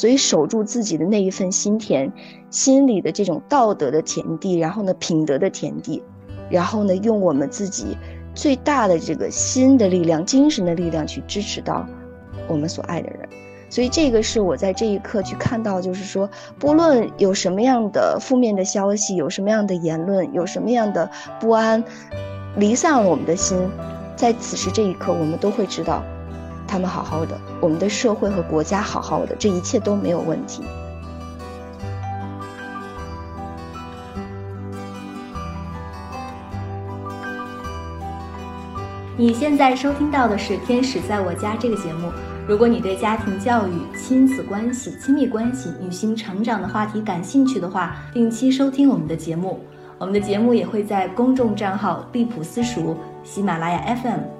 所以守住自己的那一份心田，心里的这种道德的田地，然后呢，品德的田地，然后呢，用我们自己最大的这个心的力量、精神的力量去支持到我们所爱的人。所以这个是我在这一刻去看到，就是说，不论有什么样的负面的消息，有什么样的言论，有什么样的不安，离散了我们的心，在此时这一刻，我们都会知道。他们好好的，我们的社会和国家好好的，这一切都没有问题。你现在收听到的是《天使在我家》这个节目。如果你对家庭教育、亲子关系、亲密关系、女性成长的话题感兴趣的话，定期收听我们的节目。我们的节目也会在公众账号“利普私塾”、喜马拉雅 FM。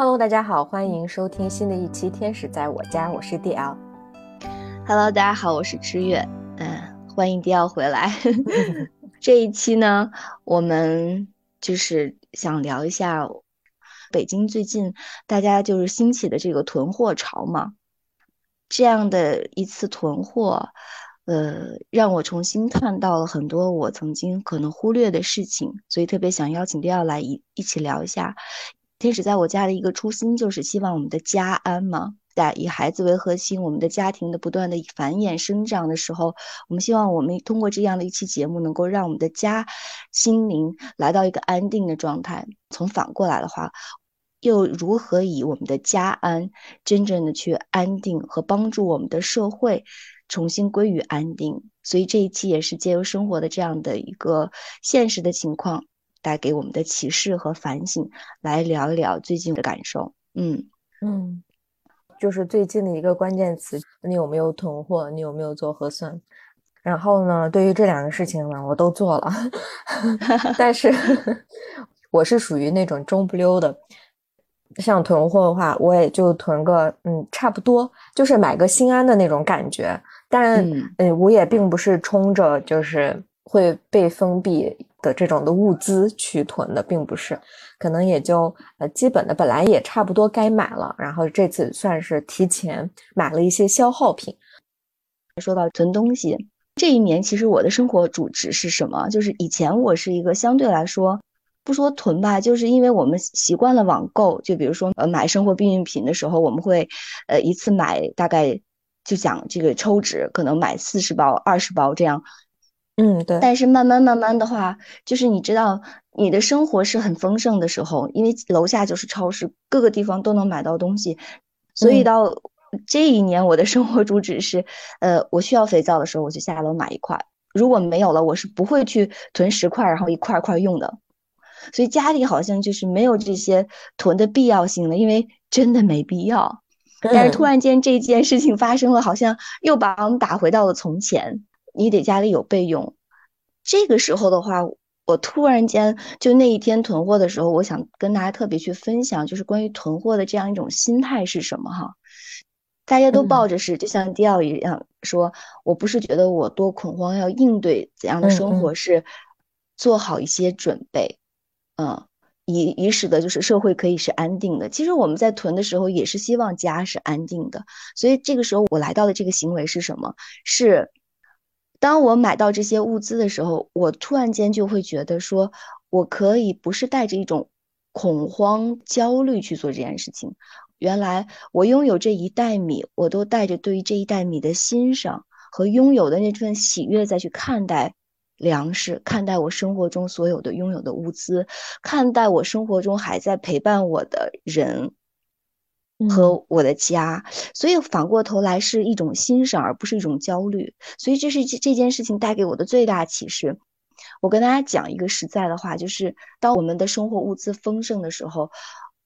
Hello，大家好，欢迎收听新的一期《天使在我家》，我是 DL。Hello，大家好，我是知月，嗯，欢迎 DL 回来。这一期呢，我们就是想聊一下北京最近大家就是兴起的这个囤货潮嘛。这样的一次囤货，呃，让我重新看到了很多我曾经可能忽略的事情，所以特别想邀请 DL 来一一起聊一下。天使在我家的一个初心就是希望我们的家安嘛，在以孩子为核心，我们的家庭的不断的繁衍生长的时候，我们希望我们通过这样的一期节目，能够让我们的家心灵来到一个安定的状态。从反过来的话，又如何以我们的家安，真正的去安定和帮助我们的社会重新归于安定？所以这一期也是借由生活的这样的一个现实的情况。带给我们的启示和反省，来聊一聊最近的感受。嗯嗯，就是最近的一个关键词，你有没有囤货？你有没有做核酸？然后呢，对于这两个事情呢，我都做了，但是 我是属于那种中不溜的。像囤货的话，我也就囤个嗯，差不多，就是买个心安的那种感觉。但嗯，我也并不是冲着就是会被封闭。的这种的物资去囤的，并不是，可能也就呃基本的本来也差不多该买了，然后这次算是提前买了一些消耗品。说到囤东西，这一年其实我的生活主旨是什么？就是以前我是一个相对来说不说囤吧，就是因为我们习惯了网购，就比如说呃买生活必需品的时候，我们会呃一次买大概就讲这个抽纸，可能买四十包、二十包这样。嗯，对。但是慢慢慢慢的话，就是你知道，你的生活是很丰盛的时候，因为楼下就是超市，各个地方都能买到东西，所以到这一年，我的生活主旨是，呃，我需要肥皂的时候，我就下楼买一块；如果没有了，我是不会去囤十块，然后一块块用的。所以家里好像就是没有这些囤的必要性了，因为真的没必要。但是突然间这件事情发生了，好像又把我们打回到了从前。你得家里有备用。这个时候的话，我突然间就那一天囤货的时候，我想跟大家特别去分享，就是关于囤货的这样一种心态是什么哈？大家都抱着是就像迪奥一样说，我不是觉得我多恐慌，要应对怎样的生活，是做好一些准备，嗯，以以使得就是社会可以是安定的。其实我们在囤的时候，也是希望家是安定的。所以这个时候我来到的这个行为是什么？是。当我买到这些物资的时候，我突然间就会觉得说，我可以不是带着一种恐慌、焦虑去做这件事情。原来我拥有这一袋米，我都带着对于这一袋米的欣赏和拥有的那份喜悦再去看待粮食，看待我生活中所有的拥有的物资，看待我生活中还在陪伴我的人。和我的家，所以反过头来是一种欣赏，而不是一种焦虑。所以这是这这件事情带给我的最大启示。我跟大家讲一个实在的话，就是当我们的生活物资丰盛的时候，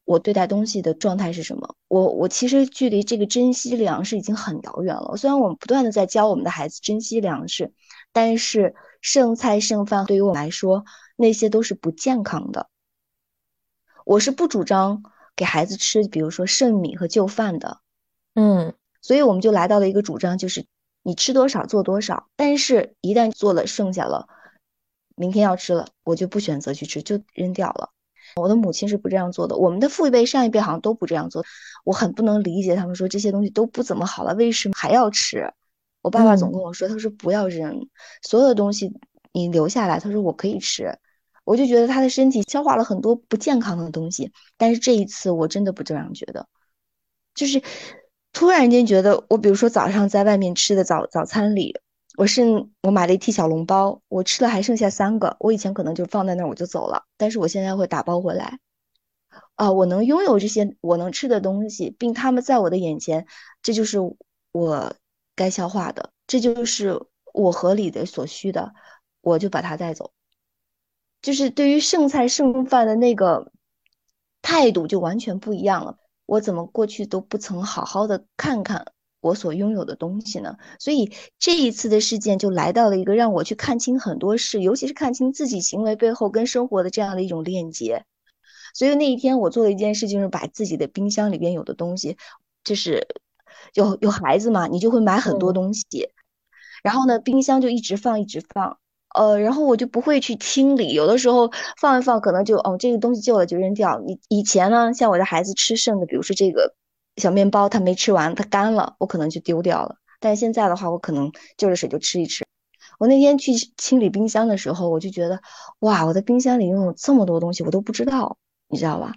我对待东西的状态是什么？我我其实距离这个珍惜粮食已经很遥远了。虽然我们不断的在教我们的孩子珍惜粮食，但是剩菜剩饭对于我来说，那些都是不健康的。我是不主张给孩子吃，比如说剩米和旧饭的。嗯，所以我们就来到了一个主张，就是你吃多少做多少，但是一旦做了剩下了，明天要吃了，我就不选择去吃，就扔掉了。我的母亲是不这样做的，我们的父辈、上一辈好像都不这样做。我很不能理解他们说这些东西都不怎么好了，为什么还要吃？我爸爸总跟我说，他说不要扔，所有的东西你留下来，他说我可以吃。我就觉得他的身体消化了很多不健康的东西，但是这一次我真的不这样觉得，就是突然间觉得，我比如说早上在外面吃的早早餐里，我是我买了一屉小笼包，我吃了还剩下三个，我以前可能就放在那儿我就走了，但是我现在会打包回来，啊，我能拥有这些我能吃的东西，并他们在我的眼前，这就是我该消化的，这就是我合理的所需的，我就把它带走。就是对于剩菜剩饭的那个态度就完全不一样了。我怎么过去都不曾好好的看看我所拥有的东西呢？所以这一次的事件就来到了一个让我去看清很多事，尤其是看清自己行为背后跟生活的这样的一种链接。所以那一天我做了一件事，就是把自己的冰箱里边有的东西，就是有有孩子嘛，你就会买很多东西，然后呢，冰箱就一直放一直放。呃，然后我就不会去清理，有的时候放一放，可能就哦，这个东西旧了就扔掉。以以前呢，像我的孩子吃剩的，比如说这个小面包，他没吃完，它干了，我可能就丢掉了。但现在的话，我可能就着水就吃一吃。我那天去清理冰箱的时候，我就觉得哇，我的冰箱里拥有这么多东西，我都不知道，你知道吧？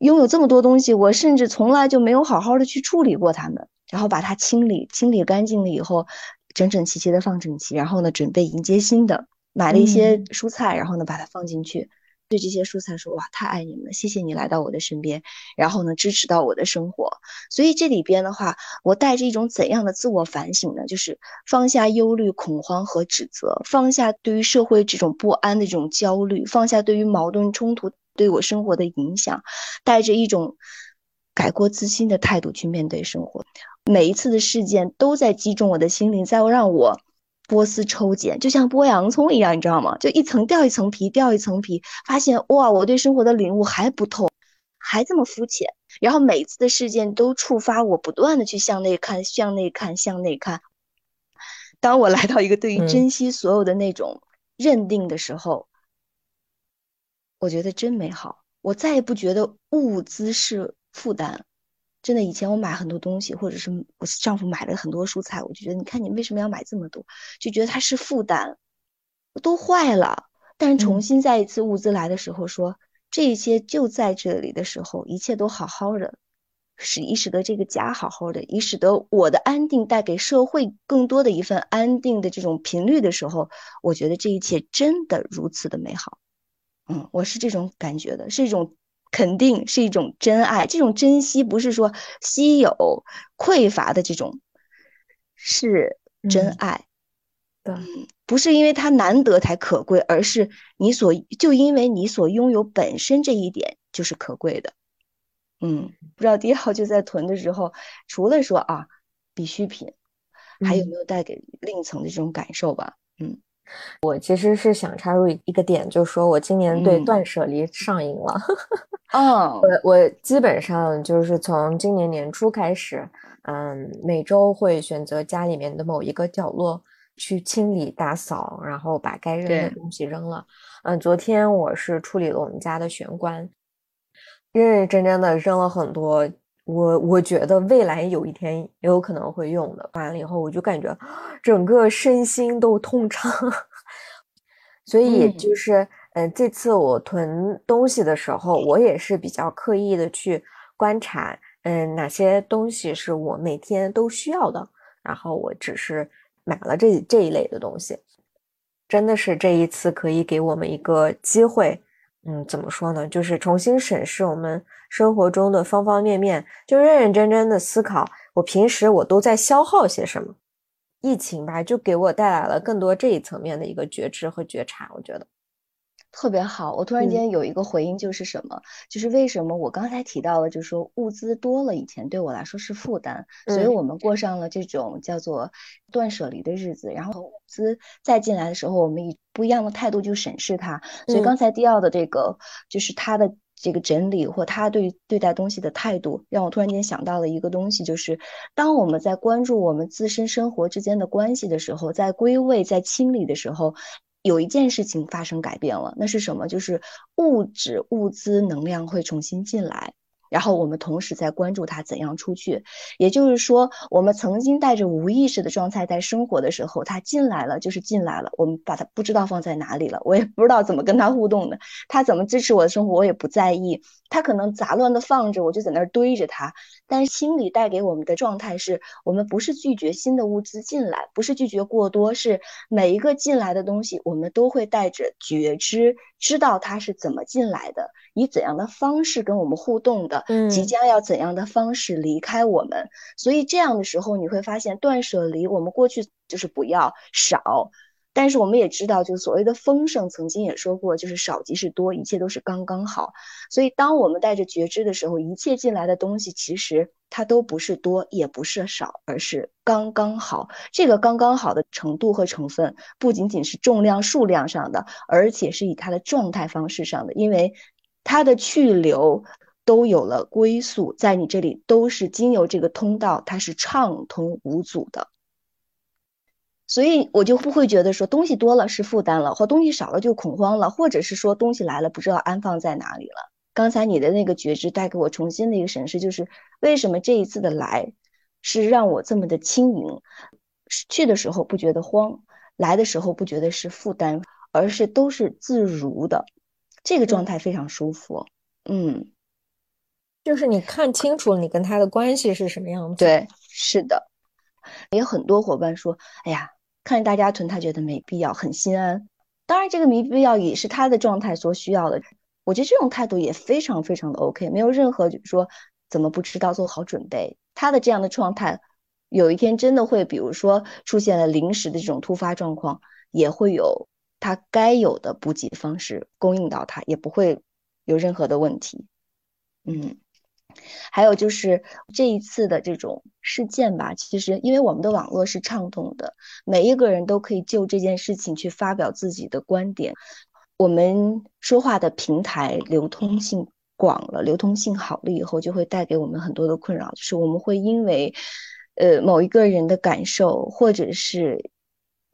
拥有这么多东西，我甚至从来就没有好好的去处理过它们，然后把它清理清理干净了以后，整整齐齐的放整齐，然后呢，准备迎接新的。买了一些蔬菜，然后呢，把它放进去，对这些蔬菜说：“哇，太爱你们了，谢谢你来到我的身边，然后呢，支持到我的生活。”所以这里边的话，我带着一种怎样的自我反省呢？就是放下忧虑、恐慌和指责，放下对于社会这种不安的这种焦虑，放下对于矛盾冲突对我生活的影响，带着一种改过自新的态度去面对生活。每一次的事件都在击中我的心灵，在让我。剥丝抽茧，就像剥洋葱一样，你知道吗？就一层掉一层皮，掉一层皮，发现哇，我对生活的领悟还不透，还这么肤浅。然后每次的事件都触发我，不断的去向内看，向内看，向内看。当我来到一个对于珍惜所有的那种认定的时候，我觉得真美好。我再也不觉得物资是负担。真的，以前我买很多东西，或者是我丈夫买了很多蔬菜，我就觉得，你看你为什么要买这么多？就觉得它是负担，都坏了。但是重新再一次物资来的时候，说这些就在这里的时候，一切都好好的，使以使得这个家好好的，以使得我的安定带给社会更多的一份安定的这种频率的时候，我觉得这一切真的如此的美好。嗯，我是这种感觉的，是一种。肯定是一种真爱，这种珍惜不是说稀有、匮乏的这种，是真爱。对，不是因为它难得才可贵，而是你所就因为你所拥有本身这一点就是可贵的。嗯，不知道第一号就在囤的时候，除了说啊必需品，还有没有带给另一层的这种感受吧？嗯。我其实是想插入一个点，就是说我今年对断舍离上瘾了。嗯，我我基本上就是从今年年初开始，嗯，每周会选择家里面的某一个角落去清理打扫，然后把该扔的东西扔了。嗯，昨天我是处理了我们家的玄关，认认真真的扔了很多。我我觉得未来有一天也有可能会用的，完了以后我就感觉整个身心都通畅，所以就是，嗯，这次我囤东西的时候，我也是比较刻意的去观察，嗯，哪些东西是我每天都需要的，然后我只是买了这这一类的东西，真的是这一次可以给我们一个机会。嗯，怎么说呢？就是重新审视我们生活中的方方面面，就认认真真的思考，我平时我都在消耗些什么。疫情吧，就给我带来了更多这一层面的一个觉知和觉察。我觉得，特别好，我突然间有一个回应，就是什么？就是为什么我刚才提到了，就是说物资多了，以前对我来说是负担，所以我们过上了这种叫做断舍离的日子。然后物资再进来的时候，我们以不一样的态度去审视它。所以刚才迪奥的这个，就是他的这个整理或他对对待东西的态度，让我突然间想到了一个东西，就是当我们在关注我们自身生活之间的关系的时候，在归位、在清理的时候。有一件事情发生改变了，那是什么？就是物质、物资、能量会重新进来。然后我们同时在关注它怎样出去，也就是说，我们曾经带着无意识的状态在生活的时候，它进来了就是进来了，我们把它不知道放在哪里了，我也不知道怎么跟它互动的，它怎么支持我的生活我也不在意，它可能杂乱的放着，我就在那儿堆着它。但是心理带给我们的状态是，我们不是拒绝新的物资进来，不是拒绝过多，是每一个进来的东西，我们都会带着觉知，知道它是怎么进来的，以怎样的方式跟我们互动的。嗯，即将要怎样的方式离开我们？所以这样的时候，你会发现断舍离。我们过去就是不要少，但是我们也知道，就是所谓的丰盛，曾经也说过，就是少即是多，一切都是刚刚好。所以，当我们带着觉知的时候，一切进来的东西，其实它都不是多，也不是少，而是刚刚好。这个刚刚好的程度和成分，不仅仅是重量、数量上的，而且是以它的状态方式上的，因为它的去留。都有了归宿，在你这里都是经由这个通道，它是畅通无阻的，所以我就不会觉得说东西多了是负担了，或东西少了就恐慌了，或者是说东西来了不知道安放在哪里了。刚才你的那个觉知带给我重新的一个审视，就是为什么这一次的来是让我这么的轻盈，去的时候不觉得慌，来的时候不觉得是负担，而是都是自如的，这个状态非常舒服，嗯。就是你看清楚，你跟他的关系是什么样子？对，是的。有很多伙伴说：“哎呀，看着大家囤，他觉得没必要，很心安。”当然，这个没必要也是他的状态所需要的。我觉得这种态度也非常非常的 OK，没有任何就是说怎么不知道做好准备。他的这样的状态，有一天真的会，比如说出现了临时的这种突发状况，也会有他该有的补给方式供应到他，也不会有任何的问题。嗯。还有就是这一次的这种事件吧，其实因为我们的网络是畅通的，每一个人都可以就这件事情去发表自己的观点。我们说话的平台流通性广了，流通性好了以后，就会带给我们很多的困扰，就是我们会因为，呃，某一个人的感受，或者是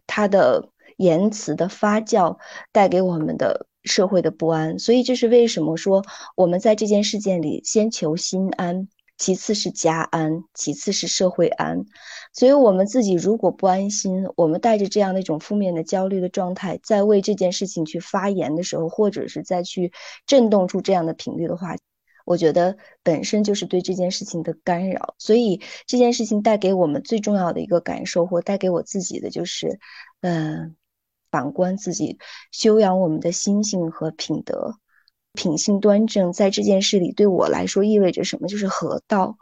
他的言辞的发酵，带给我们的。社会的不安，所以这是为什么说我们在这件事件里先求心安，其次是家安，其次是社会安。所以，我们自己如果不安心，我们带着这样的一种负面的焦虑的状态，在为这件事情去发言的时候，或者是再去震动出这样的频率的话，我觉得本身就是对这件事情的干扰。所以，这件事情带给我们最重要的一个感受，或带给我自己的就是，嗯。反观自己，修养我们的心性和品德，品性端正，在这件事里对我来说意味着什么？就是合道。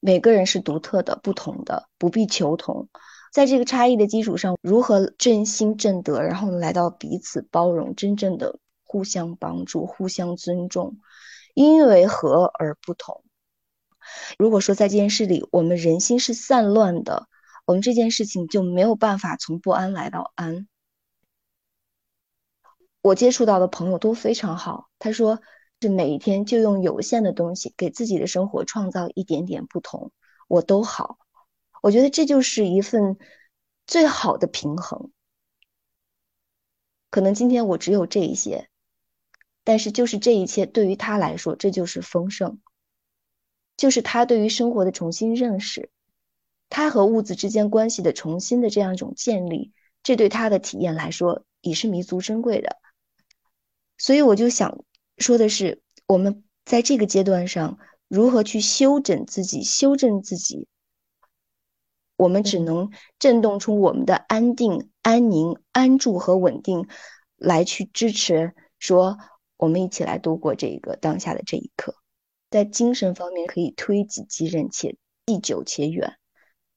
每个人是独特的、不同的，不必求同。在这个差异的基础上，如何正心正德，然后来到彼此包容，真正的互相帮助、互相尊重，因为和而不同。如果说在这件事里，我们人心是散乱的，我们这件事情就没有办法从不安来到安。我接触到的朋友都非常好，他说是每一天就用有限的东西给自己的生活创造一点点不同，我都好。我觉得这就是一份最好的平衡。可能今天我只有这一些，但是就是这一切对于他来说，这就是丰盛，就是他对于生活的重新认识，他和物质之间关系的重新的这样一种建立，这对他的体验来说已是弥足珍贵的。所以我就想说的是，我们在这个阶段上如何去修整自己、修正自己，我们只能震动出我们的安定、安宁、安住和稳定，来去支持说我们一起来度过这个当下的这一刻，在精神方面可以推己及人，且地久且远。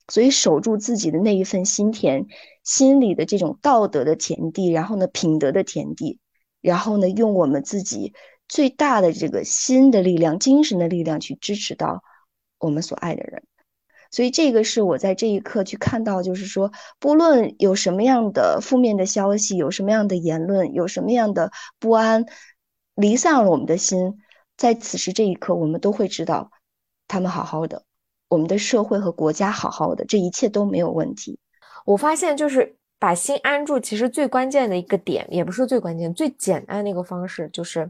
所以守住自己的那一份心田，心里的这种道德的田地，然后呢，品德的田地。然后呢，用我们自己最大的这个心的力量、精神的力量去支持到我们所爱的人。所以这个是我在这一刻去看到，就是说，不论有什么样的负面的消息，有什么样的言论，有什么样的不安，离散了我们的心，在此时这一刻，我们都会知道，他们好好的，我们的社会和国家好好的，这一切都没有问题。我发现，就是把心安住，其实最关键的一个点，也不是最关键，最简单的一个方式，就是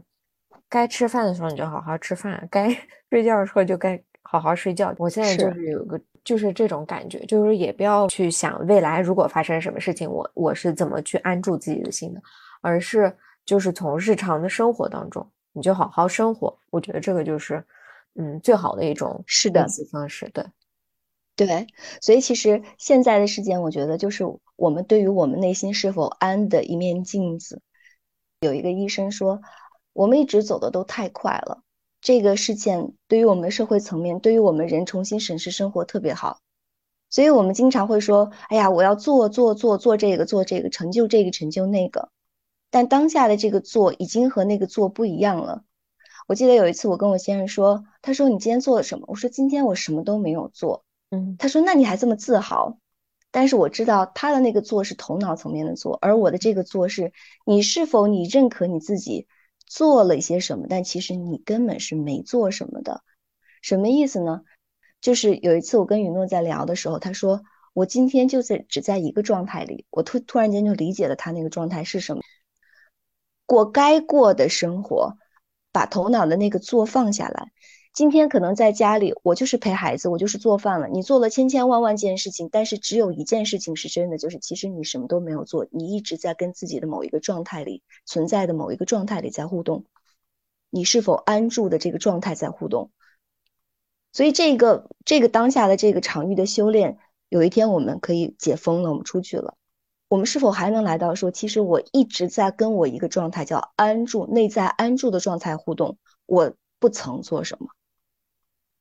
该吃饭的时候你就好好吃饭，该 睡觉的时候就该好好睡觉。我现在就是有个。就是这种感觉，就是也不要去想未来如果发生什么事情，我我是怎么去安住自己的心的，而是就是从日常的生活当中，你就好好生活。我觉得这个就是嗯最好的一种是的方式。对，对，所以其实现在的事件，我觉得就是我们对于我们内心是否安的一面镜子。有一个医生说，我们一直走的都太快了。这个事件对于我们社会层面，对于我们人重新审视生活特别好，所以我们经常会说：“哎呀，我要做做做做这个做这个，成就这个成就那个。”但当下的这个做已经和那个做不一样了。我记得有一次我跟我先生说，他说：“你今天做了什么？”我说：“今天我什么都没有做。”嗯，他说：“那你还这么自豪？”但是我知道他的那个做是头脑层面的做，而我的这个做是你是否你认可你自己。做了一些什么，但其实你根本是没做什么的，什么意思呢？就是有一次我跟雨诺在聊的时候，他说我今天就在只在一个状态里，我突突然间就理解了他那个状态是什么，过该过的生活，把头脑的那个做放下来。今天可能在家里，我就是陪孩子，我就是做饭了。你做了千千万万件事情，但是只有一件事情是真的，就是其实你什么都没有做，你一直在跟自己的某一个状态里存在的某一个状态里在互动。你是否安住的这个状态在互动？所以这个这个当下的这个场域的修炼，有一天我们可以解封了，我们出去了，我们是否还能来到说，其实我一直在跟我一个状态叫安住，内在安住的状态互动，我不曾做什么。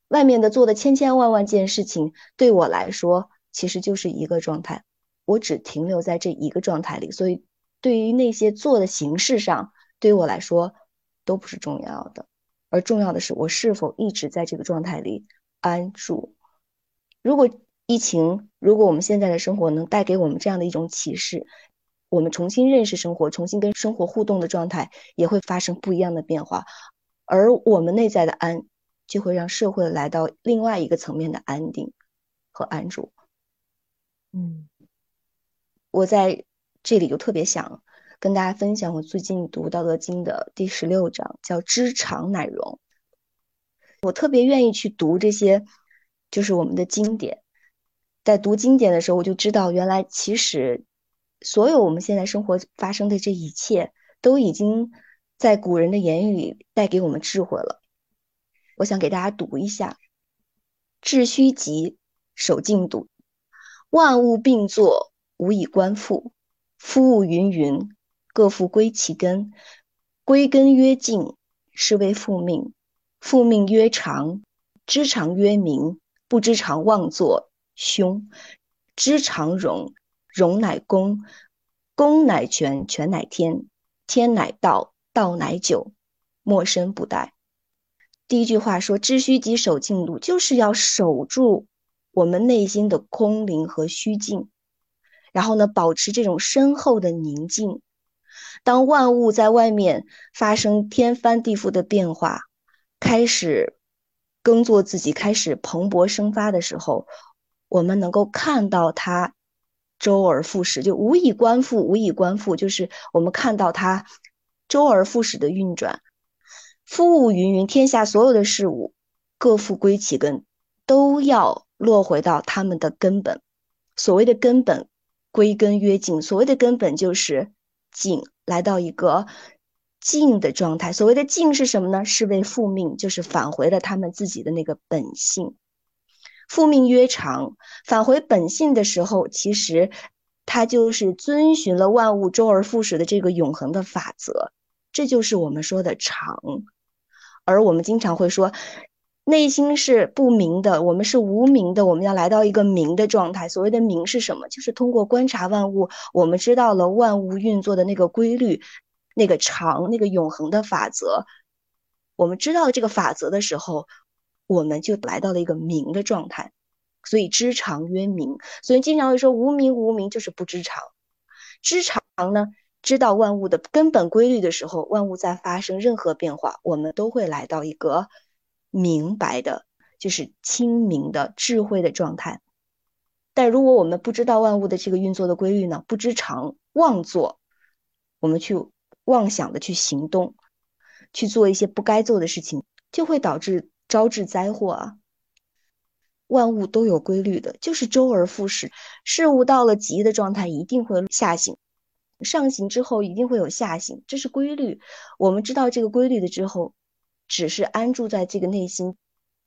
外面的做的千千万万件事情，对我来说其实就是一个状态，我只停留在这一个状态里，所以对于那些做的形式上，对于我来说都不是重要的，而重要的是我是否一直在这个状态里安住。如果疫情，如果我们现在的生活能带给我们这样的一种启示，我们重新认识生活，重新跟生活互动的状态，也会发生不一样的变化，而我们内在的安。就会让社会来到另外一个层面的安定和安住。嗯，我在这里就特别想跟大家分享我最近读《道德经》的第十六章，叫“知常乃容”。我特别愿意去读这些，就是我们的经典。在读经典的时候，我就知道，原来其实所有我们现在生活发生的这一切，都已经在古人的言语里带给我们智慧了。我想给大家读一下：致虚极，守静笃，万物并作，无以观复。夫物芸芸，各复归其根。归根曰静，是谓复命。复命曰长，知常曰明。不知常妄作，凶。知常容，容乃公。公乃全，全乃天。天乃道，道乃久，莫身不殆。第一句话说：“知虚极，守静笃”，就是要守住我们内心的空灵和虚静，然后呢，保持这种深厚的宁静。当万物在外面发生天翻地覆的变化，开始耕作自己，开始蓬勃生发的时候，我们能够看到它周而复始，就无以观复，无以观复，就是我们看到它周而复始的运转。夫物芸芸，天下所有的事物，各复归其根，都要落回到他们的根本。所谓的根本，归根曰静。所谓的根本就是静，来到一个静的状态。所谓的静是什么呢？是为复命，就是返回了他们自己的那个本性。复命曰长，返回本性的时候，其实它就是遵循了万物周而复始的这个永恒的法则。这就是我们说的长。而我们经常会说，内心是不明的，我们是无明的，我们要来到一个明的状态。所谓的明是什么？就是通过观察万物，我们知道了万物运作的那个规律，那个常、那个永恒的法则。我们知道了这个法则的时候，我们就来到了一个明的状态。所以知常曰明。所以经常会说无名无名就是不知常。知常呢，知道万物的根本规律的时候，万物在发生任何变化，我们都会来到一个明白的，就是清明的智慧的状态。但如果我们不知道万物的这个运作的规律呢，不知常妄作，我们去妄想的去行动，去做一些不该做的事情，就会导致招致灾祸啊。万物都有规律的，就是周而复始。事物到了极的状态，一定会下行；上行之后，一定会有下行，这是规律。我们知道这个规律的之后，只是安住在这个内心，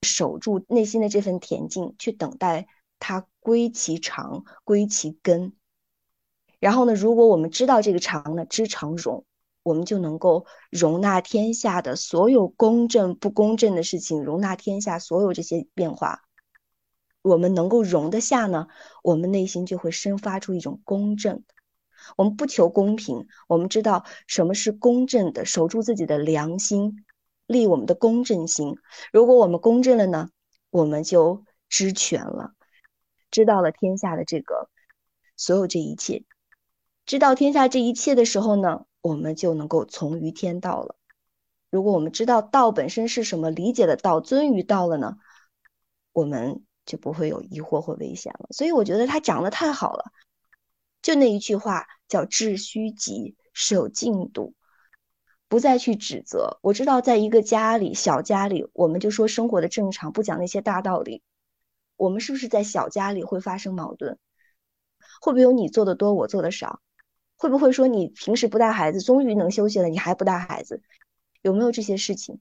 守住内心的这份恬静，去等待它归其常，归其根。然后呢，如果我们知道这个常呢，知常容，我们就能够容纳天下的所有公正不公正的事情，容纳天下所有这些变化。我们能够容得下呢，我们内心就会生发出一种公正。我们不求公平，我们知道什么是公正的，守住自己的良心，立我们的公正心。如果我们公正了呢，我们就知全了，知道了天下的这个所有这一切。知道天下这一切的时候呢，我们就能够从于天道了。如果我们知道道本身是什么，理解的道尊于道了呢，我们。就不会有疑惑或危险了，所以我觉得他讲的太好了。就那一句话叫“致虚极，是有进度”，不再去指责。我知道，在一个家里，小家里，我们就说生活的正常，不讲那些大道理。我们是不是在小家里会发生矛盾？会不会有你做的多，我做的少？会不会说你平时不带孩子，终于能休息了，你还不带孩子？有没有这些事情？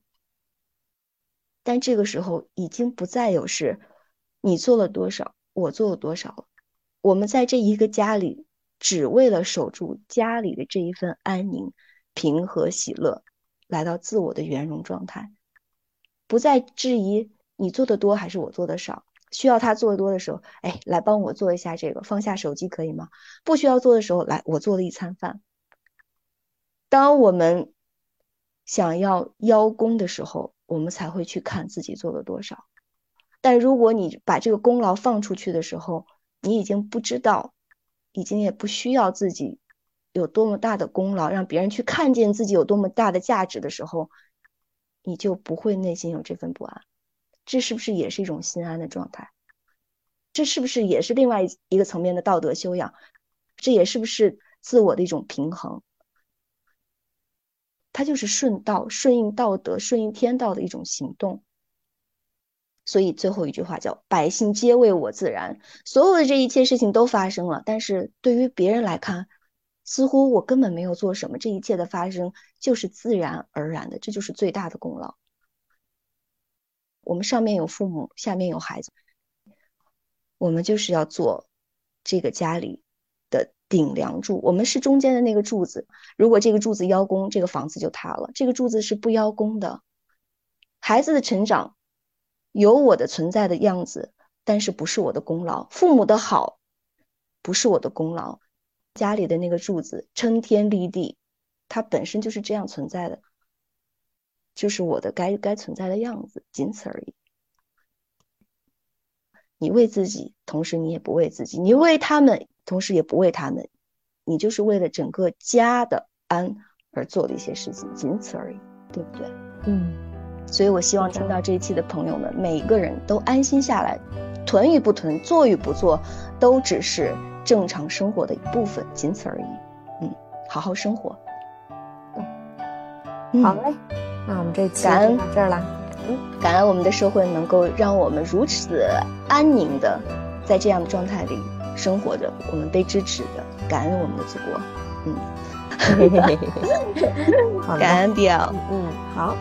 但这个时候已经不再有是。你做了多少，我做了多少。我们在这一个家里，只为了守住家里的这一份安宁、平和、喜乐，来到自我的圆融状态，不再质疑你做的多还是我做的少。需要他做的多的时候，哎，来帮我做一下这个，放下手机可以吗？不需要做的时候，来，我做了一餐饭。当我们想要邀功的时候，我们才会去看自己做了多少。但如果你把这个功劳放出去的时候，你已经不知道，已经也不需要自己有多么大的功劳，让别人去看见自己有多么大的价值的时候，你就不会内心有这份不安。这是不是也是一种心安的状态？这是不是也是另外一个层面的道德修养？这也是不是自我的一种平衡？它就是顺道、顺应道德、顺应天道的一种行动。所以最后一句话叫“百姓皆为我自然”，所有的这一切事情都发生了，但是对于别人来看，似乎我根本没有做什么，这一切的发生就是自然而然的，这就是最大的功劳。我们上面有父母，下面有孩子，我们就是要做这个家里的顶梁柱，我们是中间的那个柱子。如果这个柱子邀功，这个房子就塌了；这个柱子是不邀功的，孩子的成长。有我的存在的样子，但是不是我的功劳。父母的好，不是我的功劳。家里的那个柱子撑天立地，它本身就是这样存在的，就是我的该该存在的样子，仅此而已。你为自己，同时你也不为自己；你为他们，同时也不为他们。你就是为了整个家的安而做的一些事情，仅此而已，对不对？嗯。所以，我希望听到这一期的朋友们，每一个人都安心下来，囤与不囤，做与不做，都只是正常生活的一部分，仅此而已。嗯，好好生活。嗯，好嘞。那我们这期感恩到这儿了。嗯，感恩我们的社会能够让我们如此安宁的在这样的状态里生活着，我们被支持的，感恩我们的祖国。嗯 好感恩表。嗯，好。